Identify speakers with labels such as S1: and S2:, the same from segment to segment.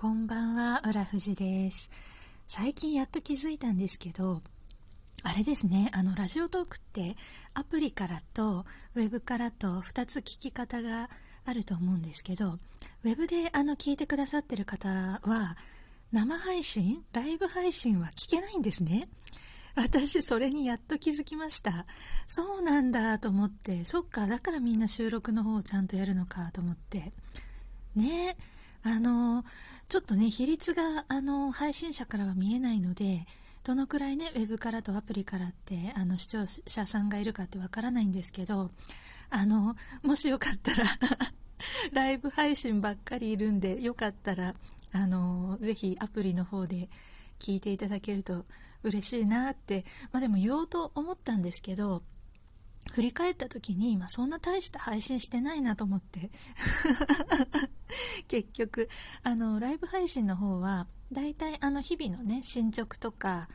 S1: こんばんは、浦富です。最近やっと気づいたんですけど、あれですね、あの、ラジオトークってアプリからとウェブからと2つ聞き方があると思うんですけど、ウェブであの聞いてくださってる方は、生配信、ライブ配信は聞けないんですね。私、それにやっと気づきました。そうなんだと思って、そっか、だからみんな収録の方をちゃんとやるのかと思って。ねえあの、ちょっとね、比率が、あの、配信者からは見えないので、どのくらいね、ウェブからとアプリからって、あの、視聴者さんがいるかってわからないんですけど、あの、もしよかったら ライブ配信ばっかりいるんで、よかったら、あの、ぜひアプリの方で聞いていただけると嬉しいなって、まあでも言おうと思ったんですけど、振り返った時に、まあ、そんな大した配信してないなと思って。結局あのライブ配信の方はだいたいあの日々のね進捗とか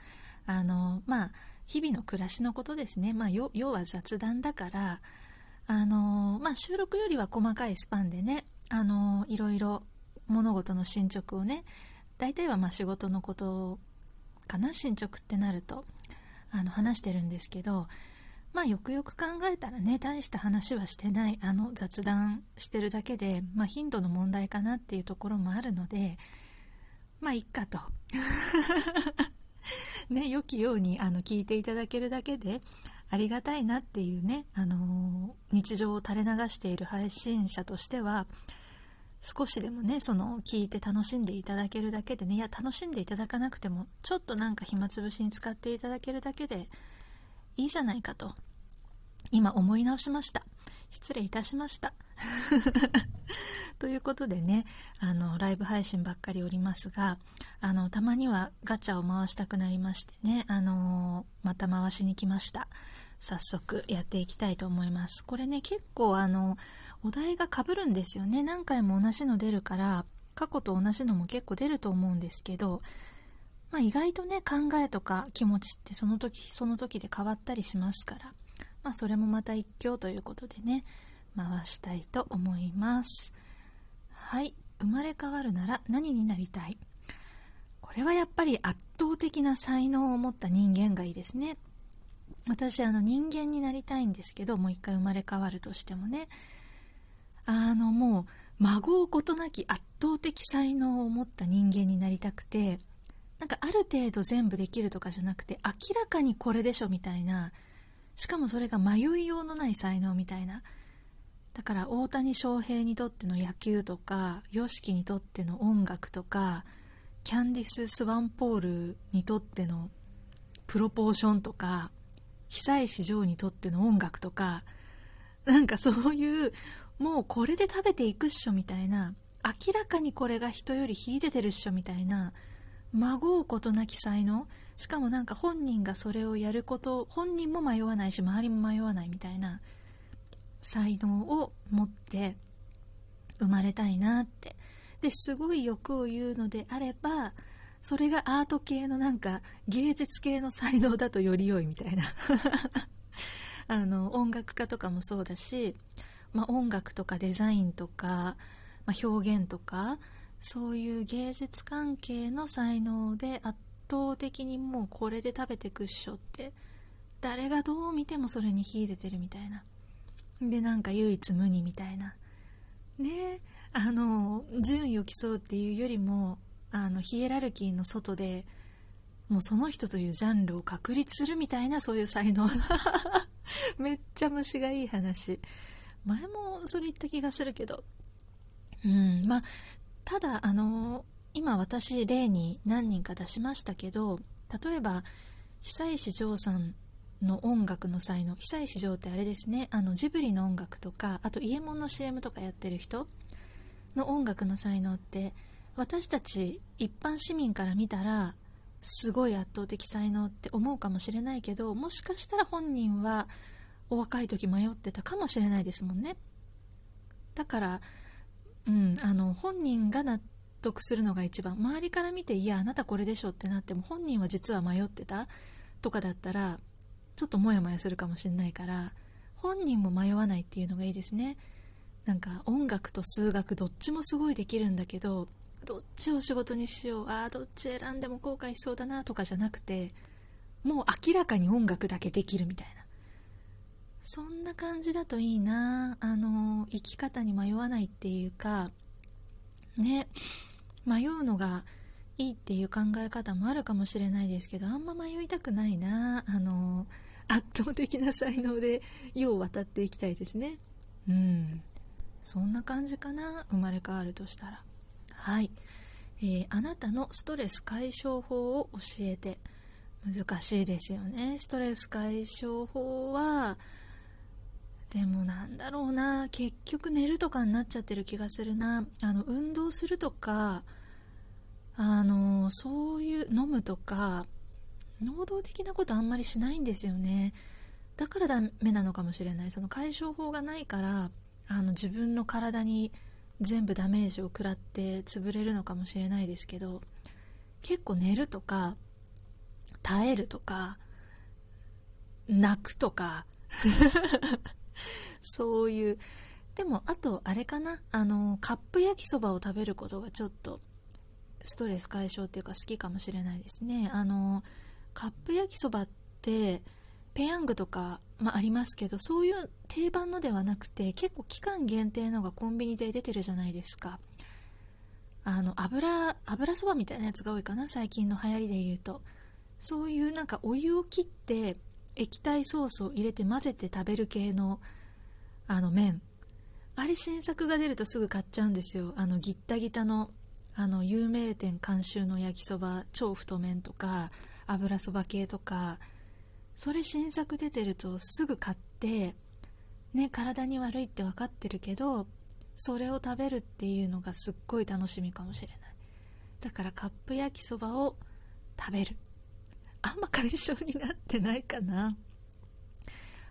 S1: あのまあ日々の暮らしのことですね、まあ、要は雑談だからあの、まあ、収録よりは細かいスパンでねあのいろいろ物事の進捗をね大体はまあ仕事のことかな進捗ってなるとあの話してるんですけどまあよくよく考えたらね大した話はしてないあの雑談してるだけで、まあ、頻度の問題かなっていうところもあるのでまあいっかと。ね良きようにあの聞いていただけるだけでありがたいなっていうね、あのー、日常を垂れ流している配信者としては少しでもねその聞いて楽しんでいただけるだけでねいや楽しんでいただかなくてもちょっとなんか暇つぶしに使っていただけるだけでいいじゃないかと。今思い直しました。失礼いたしました。ということでねあのライブ配信ばっかりおりますがあのたまにはガチャを回したくなりましてねあのまた回しに来ました。早速やっていきたいと思います。これね結構あのお題がかぶるんですよね。何回も同じの出るから過去と同じのも結構出ると思うんですけどまあ、意外とね考えとか気持ちってその時その時で変わったりしますから、まあ、それもまた一興ということでね回したいと思います。はい。生まれ変わるなら何になりたい？これはやっぱり圧倒的な才能を持った人間がいいですね。私あの人間になりたいんですけどもう一回生まれ変わるとしてもね。あのもう孫うことなき圧倒的才能を持った人間になりたくてなんかある程度全部できるとかじゃなくて明らかにこれでしょみたいなしかもそれが迷いようのない才能みたいな。だから大谷翔平にとっての野球とか YOSHIKI にとっての音楽とかキャンディス・スワンポールにとってのプロポーションとか久石譲にとっての音楽とかなんかそういうもうこれで食べていくっしょみたいな明らかにこれが人より秀でてるっしょみたいな孫うことなき才能？しかもなんか本人がそれをやること本人も迷わないし周りも迷わないみたいな才能を持って生まれたいなって。ですごい欲を言うのであればそれがアート系のなんか芸術系の才能だとより良いみたいな。あの音楽家とかもそうだし、まあ、音楽とかデザインとか、まあ、表現とかそういう芸術関係の才能で圧倒的にもうこれで食べてくっしょって誰がどう見てもそれに秀でてるみたいな。でなんか唯一無二みたいな。ねあの順位を競うっていうよりもあのヒエラルキーの外でもうその人というジャンルを確立するみたいなそういう才能。めっちゃ虫がいい話。前もそれ言った気がするけど。うんまあただあの今私例に何人か出しましたけど例えば久石譲さんの音楽の才能久石譲ってあれですねあのジブリの音楽とかあと伊右衛門の CM とかやってる人の音楽の才能って私たち一般市民から見たらすごい圧倒的才能って思うかもしれないけどもしかしたら本人はお若い時迷ってたかもしれないですもんね。だからうん、あの本人が納得するのが一番周りから見ていやあなたこれでしょってなっても本人は実は迷ってたとかだったらちょっとモヤモヤするかもしれないから本人も迷わないっていうのがいいですね。なんか音楽と数学どっちもすごいできるんだけどどっちを仕事にしようあどっち選んでも後悔しそうだなとかじゃなくてもう明らかに音楽だけできるみたいな。そんな感じだといいな。あの生き方に迷わないっていうかね。迷うのがいいっていう考え方もあるかもしれないですけどあんま迷いたくないな。あの圧倒的な才能で 世を渡っていきたいですね。うん。そんな感じかな生まれ変わるとしたら。はい、えー、あなたのストレス解消法を教えて。難しいですよね。ストレス解消法はでもなんだろうな。結局寝るとかになっちゃってる気がするな。あの運動するとかあのそういう飲むとか能動的なことあんまりしないんですよね。だからダメなのかもしれない。その解消法がないからあの自分の体に全部ダメージを食らって潰れるのかもしれないですけど結構寝るとか耐えるとか泣くとかそういう。でもあとあれかな。あのカップ焼きそばを食べることがちょっとストレス解消っていうか好きかもしれないですね。あのカップ焼きそばってペヤングとか、まあ、ありますけどそういう定番のではなくて結構期間限定のがコンビニで出てるじゃないですか。あの油油そばみたいなやつが多いかな最近の流行りで言うと。そういうなんかお湯を切って液体ソースを入れて混ぜて食べる系のあの麺。あれ新作が出るとすぐ買っちゃうんですよ。あのギッタギタのあの有名店監修の焼きそば超太麺とか油そば系とか。それ新作出てるとすぐ買ってね体に悪いって分かってるけどそれを食べるっていうのがすっごい楽しみかもしれない。だからカップ焼きそばを食べる。あんま解消になってないかな。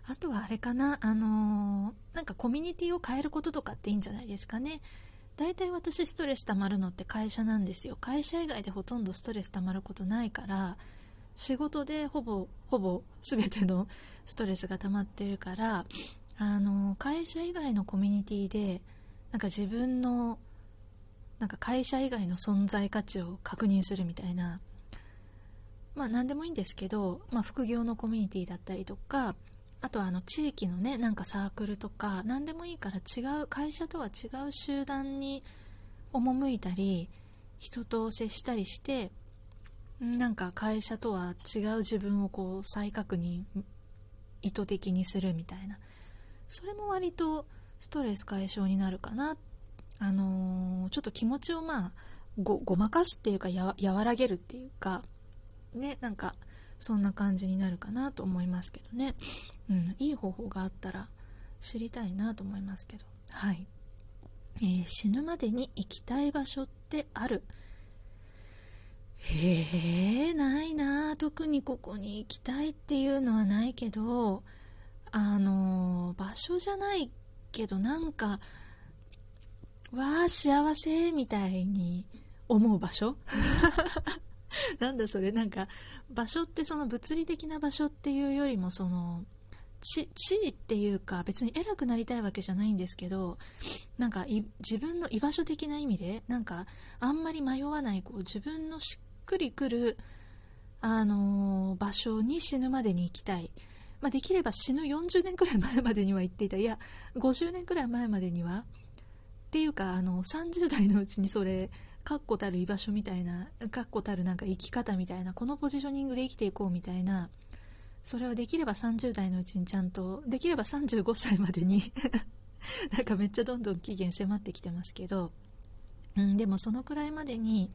S1: あとはあれかなあのー、なんかコミュニティを変えることとかっていいんじゃないですかね。大体私ストレス溜まるのって会社なんですよ。会社以外でほとんどストレス溜まることないから仕事でほぼほぼ全てのストレスが溜まってるからあの会社以外のコミュニティでなんか自分のなんか会社以外の存在価値を確認するみたいなまあ何でもいいんですけど、まあ、副業のコミュニティだったりとかあとはあの地域のねなんかサークルとか何でもいいから違う会社とは違う集団に赴いたり人と接したりしてなんか会社とは違う自分をこう再確認意図的にするみたいな。それも割とストレス解消になるかな。あのー、ちょっと気持ちをまあごごまかすっていうかや和らげるっていうかねなんかそんな感じになるかなと思いますけどね。うん、いい方法があったら知りたいなと思いますけど。はい、えー、死ぬまでに行きたい場所ってある？へえないな特にここに行きたいっていうのはないけどあのー、場所じゃないけどなんかわあ幸せみたいに思う場所？なんだそれなんか場所ってその物理的な場所っていうよりもその地位っていうか別に偉くなりたいわけじゃないんですけどなんか自分の居場所的な意味でなんかあんまり迷わないこう自分のしっくりくる、あのー、場所に死ぬまでに行きたい、まあ、できれば死ぬ40年くらい前までには行っていたい。や50年くらい前までには。っていうかあの30代のうちにそれ確固たる居場所みたいな確固たるなんか生き方みたいなこのポジショニングで生きていこうみたいなそれはできれば30代のうちにちゃんとできれば35歳までに なんかめっちゃどんどん期限迫ってきてますけど、うん、でもそのくらいまでに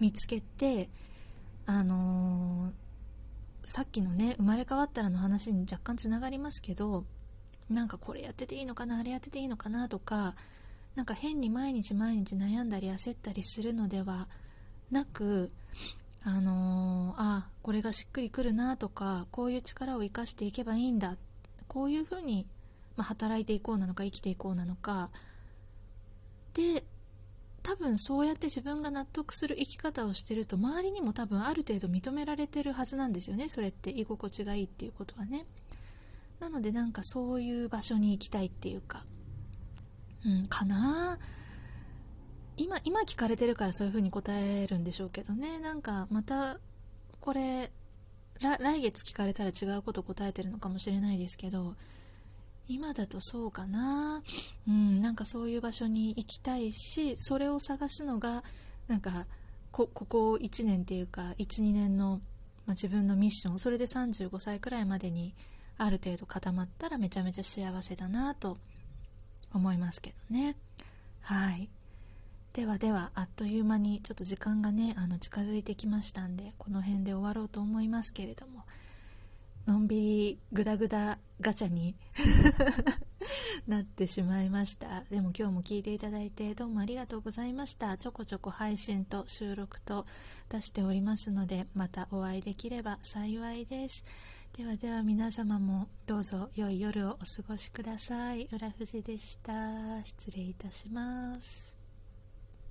S1: 見つけてあのー、さっきのね生まれ変わったらの話に若干つながりますけどなんかこれやってていいのかなあれやってていいのかなとかなんか変に毎日毎日悩んだり焦ったりするのではなくあのー、あこれがしっくりくるなとかこういう力を生かしていけばいいんだこういうふうに、まあ、働いていこうなのか生きていこうなのか。で多分そうやって自分が納得する生き方をしてると周りにも多分ある程度認められてるはずなんですよねそれって。居心地がいいっていうことはね。なのでなんかそういう場所に行きたいっていうか。うんかな。今今聞かれてるからそういう風に答えるんでしょうけどね。なんかまたこれ来月聞かれたら違うこと答えてるのかもしれないですけど今だとそうかな。うんなんかそういう場所に行きたいしそれを探すのがなんかここ1年っていうか12年の、まあ、自分のミッションそれで35歳くらいまでにある程度固まったらめちゃめちゃ幸せだなと思いますけどね。はい。ではではあっという間にちょっと時間がねあの近づいてきましたんでこの辺で終わろうと思いますけれどものんびりグダグダガチャに なってしまいました。でも今日も聞いていただいてどうもありがとうございました。ちょこちょこ配信と収録と出しておりますのでまたお会いできれば幸いです。ではでは皆様もどうぞ良い夜をお過ごしください。浦富士でした。失礼いたします。